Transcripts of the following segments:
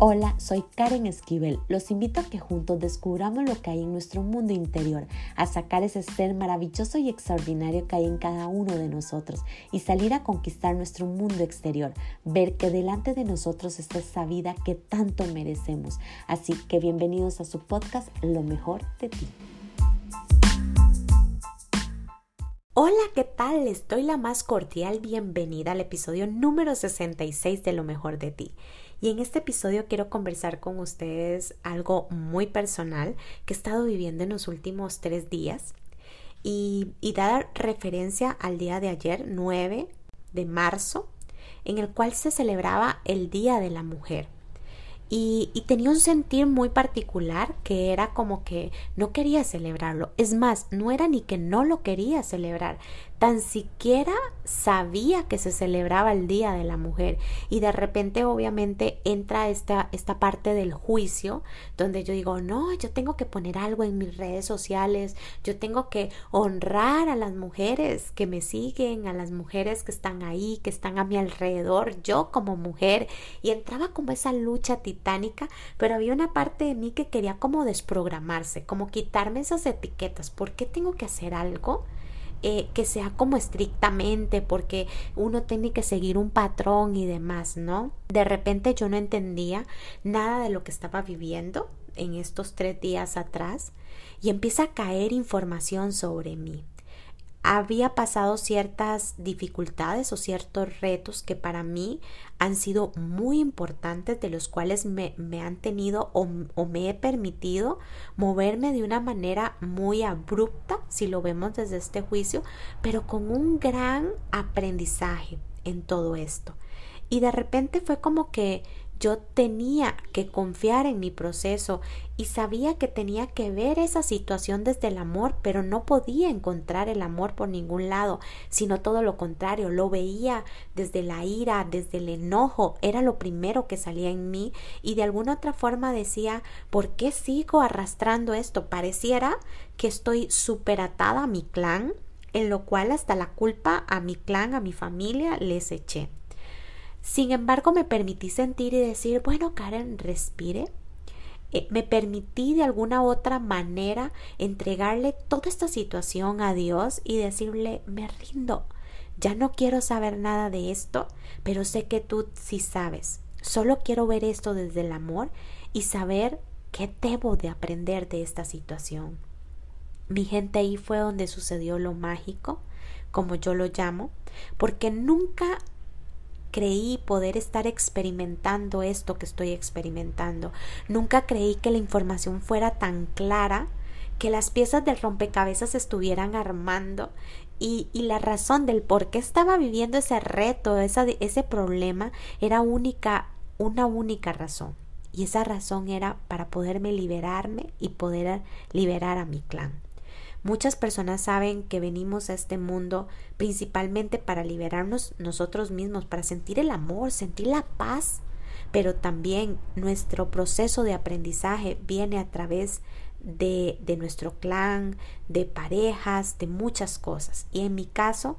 Hola, soy Karen Esquivel. Los invito a que juntos descubramos lo que hay en nuestro mundo interior, a sacar ese ser maravilloso y extraordinario que hay en cada uno de nosotros y salir a conquistar nuestro mundo exterior, ver que delante de nosotros está esa vida que tanto merecemos. Así que bienvenidos a su podcast Lo mejor de ti. Hola, ¿qué tal? Les doy la más cordial bienvenida al episodio número 66 de Lo mejor de ti. Y en este episodio quiero conversar con ustedes algo muy personal que he estado viviendo en los últimos tres días y, y dar referencia al día de ayer, 9 de marzo, en el cual se celebraba el Día de la Mujer. Y, tenía un sentir muy particular que era como que no quería celebrarlo. Es más, no era ni que no lo quería celebrar, tan siquiera sabía que se celebraba el Día de la Mujer. Y de repente obviamente entra esta, esta parte del juicio donde yo digo, no, yo tengo que poner algo en mis redes sociales, yo tengo que honrar a las mujeres que me siguen, a las mujeres que están ahí, que están a mi alrededor, yo como mujer. Y entraba como esa lucha pero había una parte de mí que quería como desprogramarse, como quitarme esas etiquetas. ¿Por qué tengo que hacer algo? Eh, que sea como estrictamente porque uno tiene que seguir un patrón y demás, ¿no? De repente yo no entendía nada de lo que estaba viviendo en estos tres días atrás y empieza a caer información sobre mí había pasado ciertas dificultades o ciertos retos que para mí han sido muy importantes, de los cuales me, han tenido o, o, me he permitido moverme de una manera muy abrupta, si lo vemos desde este juicio, pero con un gran aprendizaje en todo esto. Y de repente fue como que yo tenía que confiar en mi proceso y sabía que tenía que ver esa situación desde el amor, pero no podía encontrar el amor por ningún lado, sino todo lo contrario, lo veía desde la ira, desde el enojo, era lo primero que salía en mí y de alguna otra forma decía, ¿por qué sigo arrastrando esto? Pareciera que estoy superatada a mi clan, en lo cual hasta la culpa a mi clan, a mi familia les eché. Sin embargo, me permití sentir y decir, bueno, Karen, respire. Eh, me permití de alguna otra manera entregarle toda esta situación a Dios y decirle, me rindo. Ya no quiero saber nada de esto, pero sé que tú sí sabes. Solo quiero ver esto desde el amor y saber qué debo de aprender de esta situación. Mi gente ahí fue donde sucedió lo mágico, como yo lo llamo, porque nunca creí poder estar experimentando esto que estoy experimentando. Nunca creí que la información fuera tan clara, que las piezas del rompecabezas estuvieran armando y, y, la razón del por qué estaba viviendo ese reto, esa, ese problema, era única, una única razón. Y esa razón era para poderme liberarme y poder liberar a mi clan. Muchas personas saben que venimos a este mundo principalmente para liberarnos nosotros mismos, para sentir el amor, sentir la paz, pero también nuestro proceso de aprendizaje viene a través de, de nuestro clan, de parejas, de muchas cosas. Y en mi caso,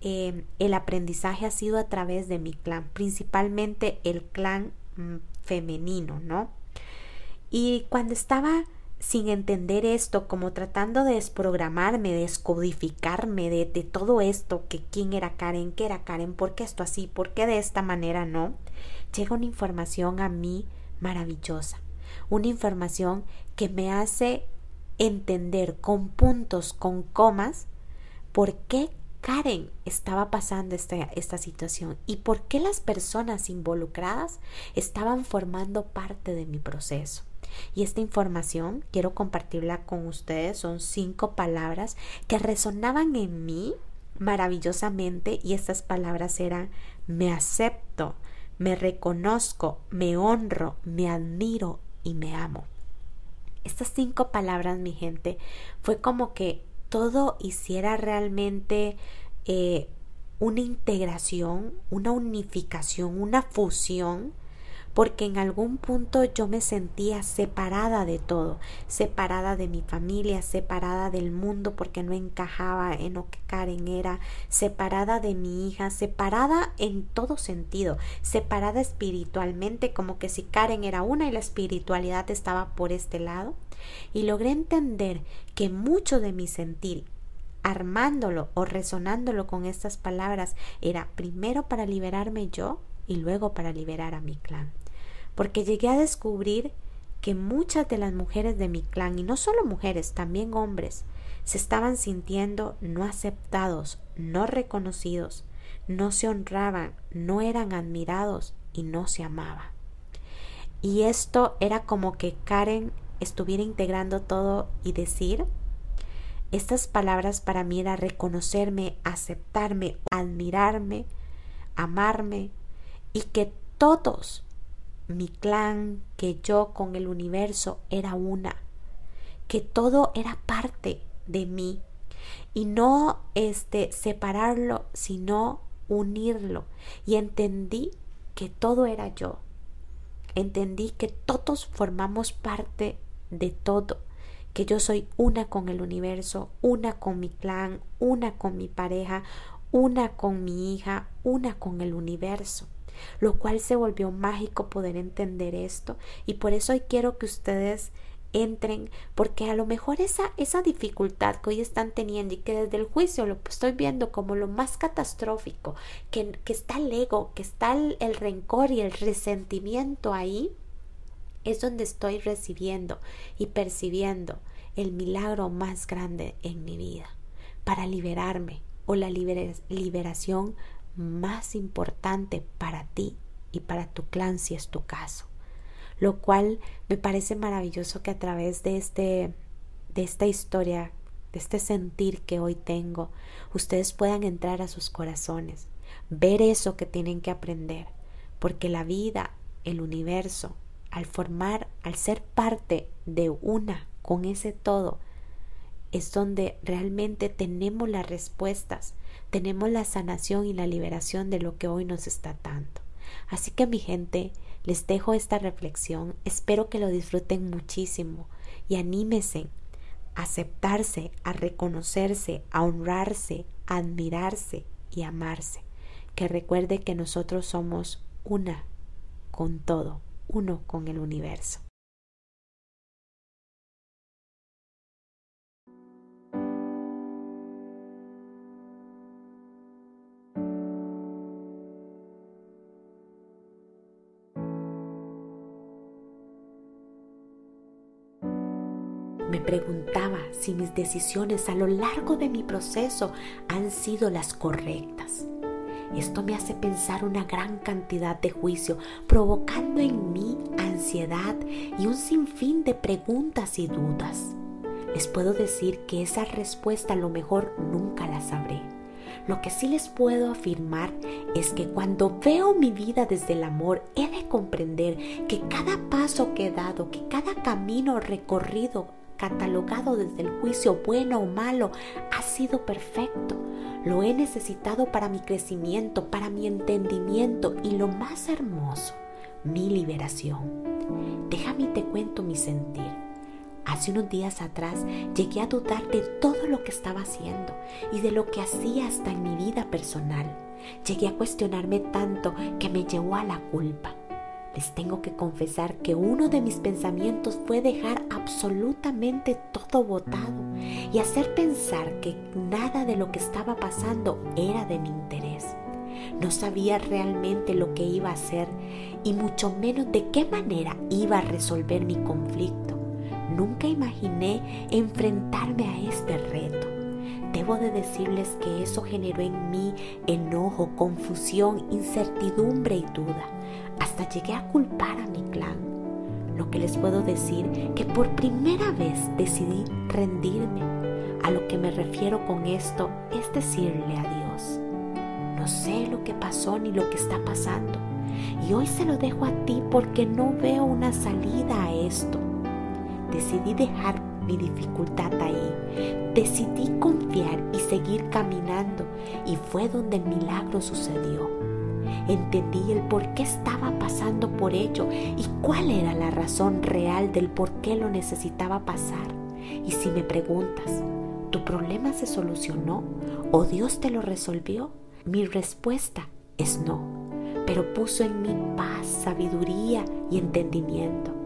em, el aprendizaje ha sido a través de mi clan, principalmente el clan mm, femenino, ¿no? Y cuando estaba sin entender esto, como tratando de desprogramarme, de descodificarme de, todo esto, que quién era Karen, qué era Karen, por qué esto así, por qué de esta manera no, llega una información a mí maravillosa, una información que me hace entender con puntos, con comas, por qué Karen estaba pasando esta situación y por qué las personas involucradas estaban formando parte de mi proceso. Y esta información quiero compartirla con ustedes. Son cinco palabras que resonaban en mí maravillosamente y estas palabras eran me acepto, me reconozco, me honro, me admiro y me amo. Estas cinco palabras, mi gente, fue como que todo hiciera realmente eh, una integración, una unificación, una fusión porque en algún punto yo me sentía separada de todo, separada de mi familia, separada del mundo porque no encajaba en lo que Karen era, separada de mi hija, separada en todo sentido, separada espiritualmente, como que si Karen era una y la espiritualidad estaba por este lado. Y logré entender que mucho de mi sentir armándolo o resonándolo con estas palabras era primero para liberarme yo y luego para liberar a mi clan. Porque llegué a descubrir que muchas de las mujeres de mi clan, y no solo mujeres, también hombres, se estaban sintiendo no aceptados, no reconocidos, no se honraban, no eran admirados y no se amaban. Y esto era como que Karen estuviera integrando todo y decir, estas palabras para mí era reconocerme, aceptarme, admirarme, amarme y que todos, mi clan, que yo con el universo era una, que todo era parte de mí y no este separarlo, sino unirlo y entendí que todo era yo. Entendí que todos formamos parte de todo que yo soy una con el universo, una con mi clan, una con mi pareja, una con mi hija, una con el universo lo cual se volvió mágico poder entender esto. Y por eso hoy quiero que ustedes entren porque a lo mejor esa, esa dificultad que hoy están teniendo y que desde el juicio lo estoy viendo como lo más catastrófico, que, que está el ego, que está el, el rencor y el resentimiento ahí, es donde estoy recibiendo y percibiendo el milagro más grande en mi vida para liberarme o la liberación más importante para ti y para tu clan si es tu caso. Lo cual me parece maravilloso que a través de este de esta historia, de este sentir que hoy tengo, ustedes puedan entrar a sus corazones, ver eso que tienen que aprender, porque la vida, el universo, al formar, al ser parte de una con ese todo, es donde realmente tenemos las respuestas, tenemos la sanación y la liberación de lo que hoy nos está dando. Así que mi gente, les dejo esta reflexión, espero que lo disfruten muchísimo y anímese a aceptarse, a reconocerse, a honrarse, a admirarse y amarse. Que recuerde que nosotros somos una con todo uno con el universo. Si mis decisiones a lo largo de mi proceso han sido las correctas. Esto me hace pensar una gran cantidad de juicio, provocando en mí ansiedad y un sinfín de preguntas y dudas. Les puedo decir que esa respuesta a lo mejor nunca la sabré. Lo que sí les puedo afirmar es que cuando veo mi vida desde el amor, he de comprender que cada paso que he dado, que cada camino recorrido, catalogado desde el juicio bueno o malo, ha sido perfecto lo he necesitado para mi crecimiento, para mi entendimiento y lo más hermoso, mi liberación. Déjame te cuento mi sentir. Hace unos días atrás llegué a dudar de todo lo que estaba haciendo y de lo que hacía hasta en mi vida personal. Llegué a cuestionarme tanto que me llevó a la culpa. Les tengo que confesar que uno de mis pensamientos fue dejar absolutamente todo botado y hacer pensar que nada de lo que estaba pasando era de mi interés. No sabía realmente lo que iba a hacer y mucho menos de qué manera iba a resolver mi conflicto. Nunca imaginé enfrentarme a este reto. Debo de decirles que eso generó en mí enojo, confusión, incertidumbre y duda. Hasta llegué a culpar a mi clan. Lo que les puedo decir que por primera vez decidí rendirme. A lo que me refiero con esto es decirle a Dios. No sé lo que pasó ni lo que está pasando. Y hoy se lo dejo a ti porque no veo una salida a esto. Decidí dejar mi dificultad ahí. Decidí confiar y seguir caminando y fue donde el milagro sucedió. entendí el por qué estaba pasando por ello y cuál era la razón real del por qué lo necesitaba pasar. Y si me preguntas, ¿tu problema se solucionó o Dios te lo resolvió? Mi respuesta es no, pero puso en mí paz, sabiduría y entendimiento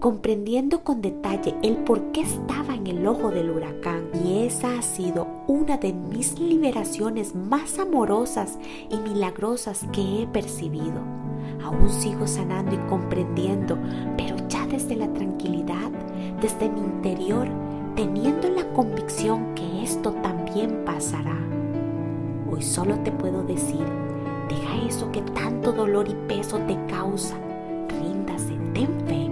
comprendiendo con detalle el por qué estaba en el ojo del huracán. Y esa ha sido una de mis liberaciones más amorosas y milagrosas que he percibido. Aún sigo sanando y comprendiendo, pero ya desde la tranquilidad, desde mi interior, teniendo la convicción que esto también pasará. Hoy solo te puedo decir, deja eso que tanto dolor y peso te causa, ríndase, ten fe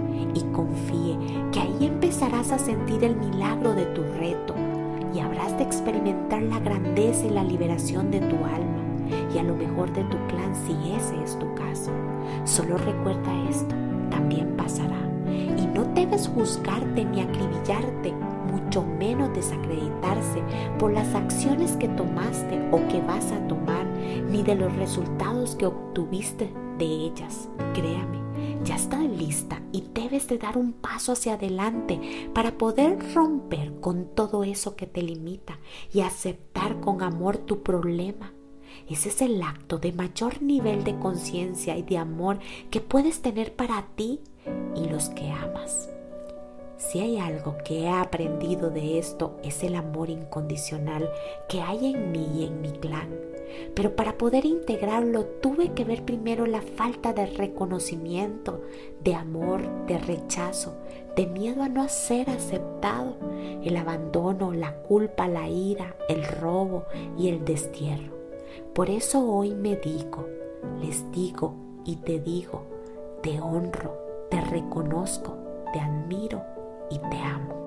confíe que ahí empezarás a sentir el milagro de tu reto y habrás de experimentar la grandeza y la liberación de tu alma y a lo mejor de tu clan si ese es tu caso. Solo recuerda esto, también pasará. Y no debes juzgarte ni acribillarte, mucho menos desacreditarse por las acciones que tomaste o que vas a tomar, ni de los resultados que obtuviste de ellas. Créame, ya está lista y debes de dar un paso hacia adelante para poder romper con todo eso que te limita y aceptar con amor tu problema. Ese es el acto de mayor nivel de conciencia y de amor que puedes tener para ti y los que amas. Si hay algo que he aprendido de esto es el amor incondicional que hay en mí y en mi clan. Pero para poder integrarlo tuve que ver primero la falta de reconocimiento, de amor, de rechazo, de miedo a no ser aceptado, el abandono, la culpa, la ira, el robo y el destierro. Por eso hoy me digo, les digo y te digo, te honro, te reconozco, te admiro y te amo.